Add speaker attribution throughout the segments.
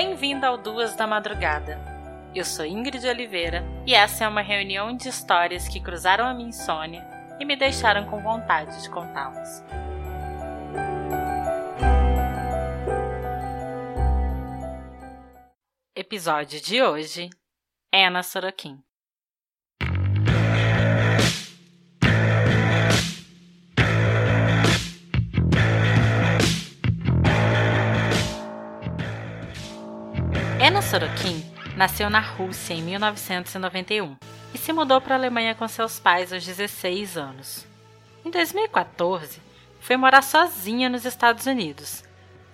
Speaker 1: Bem-vindo ao Duas da Madrugada. Eu sou Ingrid Oliveira e essa é uma reunião de histórias que cruzaram a minha insônia e me deixaram com vontade de contá-las. Episódio de hoje: Ana Sorokin. Anna Sorokin nasceu na Rússia em 1991 e se mudou para a Alemanha com seus pais aos 16 anos. Em 2014, foi morar sozinha nos Estados Unidos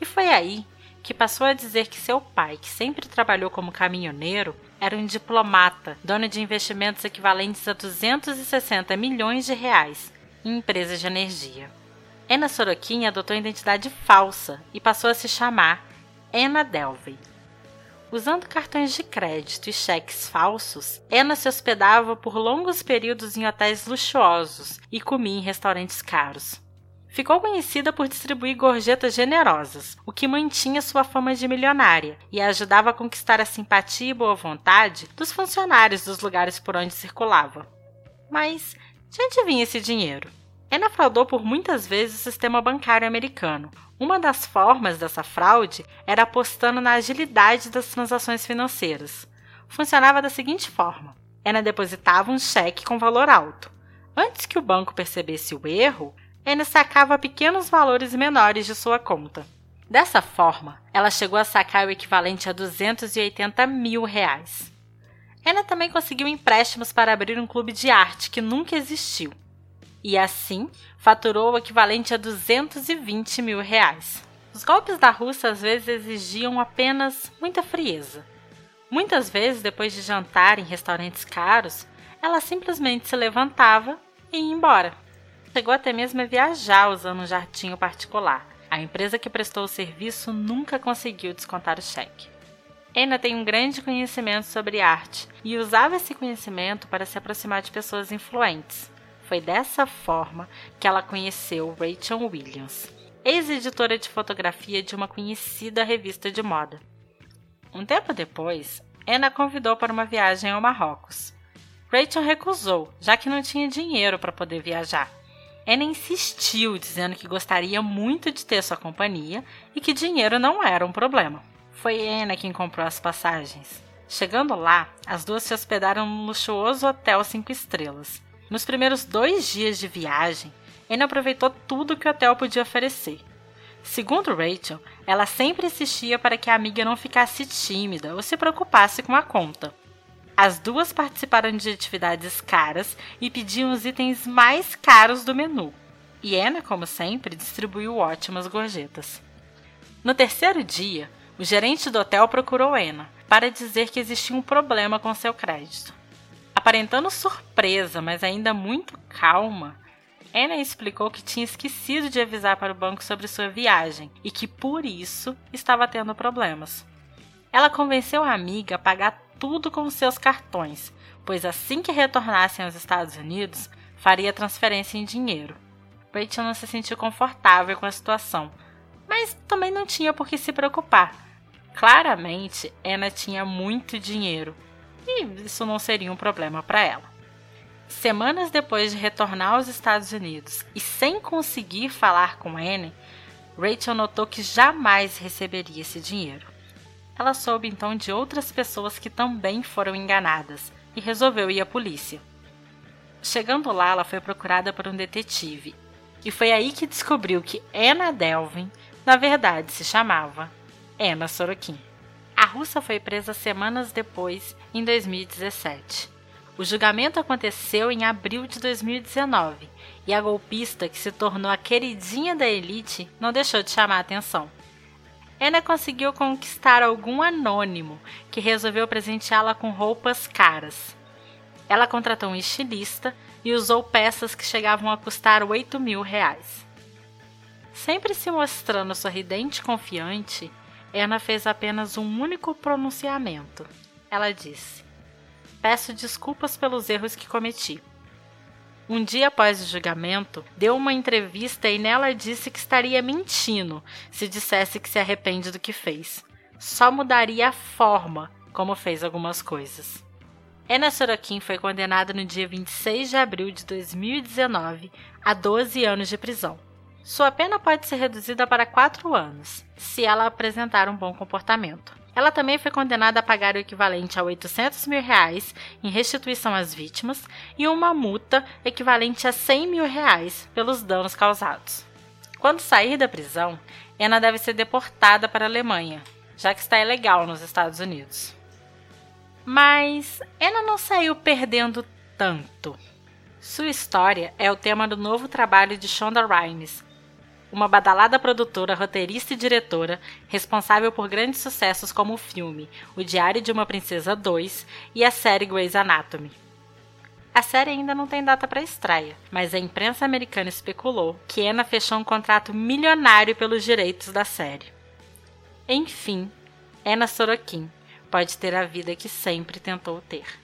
Speaker 1: e foi aí que passou a dizer que seu pai, que sempre trabalhou como caminhoneiro, era um diplomata, dono de investimentos equivalentes a 260 milhões de reais em empresas de energia. Anna Sorokin adotou identidade falsa e passou a se chamar Anna Delvey. Usando cartões de crédito e cheques falsos, Anna se hospedava por longos períodos em hotéis luxuosos e comia em restaurantes caros. Ficou conhecida por distribuir gorjetas generosas, o que mantinha sua fama de milionária e ajudava a conquistar a simpatia e boa vontade dos funcionários dos lugares por onde circulava. Mas de onde vinha esse dinheiro? Anna fraudou por muitas vezes o sistema bancário americano, uma das formas dessa fraude era apostando na agilidade das transações financeiras. Funcionava da seguinte forma: Ana depositava um cheque com valor alto. Antes que o banco percebesse o erro, Ana sacava pequenos valores menores de sua conta. Dessa forma, ela chegou a sacar o equivalente a 280 mil reais. Ana também conseguiu empréstimos para abrir um clube de arte que nunca existiu e assim faturou o equivalente a 220 mil reais. Os golpes da Rússia às vezes exigiam apenas muita frieza. Muitas vezes, depois de jantar em restaurantes caros, ela simplesmente se levantava e ia embora. Chegou até mesmo a viajar usando um jardim particular. A empresa que prestou o serviço nunca conseguiu descontar o cheque. Ana tem um grande conhecimento sobre arte e usava esse conhecimento para se aproximar de pessoas influentes. Foi dessa forma que ela conheceu Rachel Williams, ex-editora de fotografia de uma conhecida revista de moda. Um tempo depois, Anna convidou para uma viagem ao Marrocos. Rachel recusou, já que não tinha dinheiro para poder viajar. Anna insistiu, dizendo que gostaria muito de ter sua companhia e que dinheiro não era um problema. Foi Anna quem comprou as passagens. Chegando lá, as duas se hospedaram num luxuoso hotel cinco estrelas. Nos primeiros dois dias de viagem, Anne aproveitou tudo que o hotel podia oferecer. Segundo Rachel, ela sempre insistia para que a amiga não ficasse tímida ou se preocupasse com a conta. As duas participaram de atividades caras e pediam os itens mais caros do menu. E Anna, como sempre, distribuiu ótimas gorjetas. No terceiro dia, o gerente do hotel procurou Anna para dizer que existia um problema com seu crédito. Aparentando surpresa, mas ainda muito calma, Anna explicou que tinha esquecido de avisar para o banco sobre sua viagem e que por isso estava tendo problemas. Ela convenceu a amiga a pagar tudo com seus cartões, pois assim que retornassem aos Estados Unidos, faria transferência em dinheiro. Rachel não se sentiu confortável com a situação, mas também não tinha por que se preocupar. Claramente, Anna tinha muito dinheiro e isso não seria um problema para ela. Semanas depois de retornar aos Estados Unidos e sem conseguir falar com Anne, Rachel notou que jamais receberia esse dinheiro. Ela soube então de outras pessoas que também foram enganadas e resolveu ir à polícia. Chegando lá, ela foi procurada por um detetive e foi aí que descobriu que Anna Delvin, na verdade, se chamava Anna Sorokin. A russa foi presa semanas depois, em 2017. O julgamento aconteceu em abril de 2019 e a golpista, que se tornou a queridinha da elite, não deixou de chamar a atenção. Ana conseguiu conquistar algum anônimo que resolveu presenteá-la com roupas caras. Ela contratou um estilista e usou peças que chegavam a custar 8 mil reais. Sempre se mostrando sorridente e confiante, Ana fez apenas um único pronunciamento. Ela disse: Peço desculpas pelos erros que cometi. Um dia após o julgamento, deu uma entrevista e nela disse que estaria mentindo se dissesse que se arrepende do que fez. só mudaria a forma como fez algumas coisas. Anna Sorokin foi condenada no dia 26 de abril de 2019 a 12 anos de prisão. Sua pena pode ser reduzida para 4 anos, se ela apresentar um bom comportamento. Ela também foi condenada a pagar o equivalente a 800 mil reais em restituição às vítimas e uma multa equivalente a 100 mil reais pelos danos causados. Quando sair da prisão, Ana deve ser deportada para a Alemanha, já que está ilegal nos Estados Unidos. Mas Ana não saiu perdendo tanto. Sua história é o tema do novo trabalho de Shonda Rhimes, uma badalada produtora, roteirista e diretora, responsável por grandes sucessos como o filme O Diário de uma Princesa 2 e a série Grey's Anatomy. A série ainda não tem data para estreia, mas a imprensa americana especulou que Anna fechou um contrato milionário pelos direitos da série. Enfim, Anna Sorokin pode ter a vida que sempre tentou ter.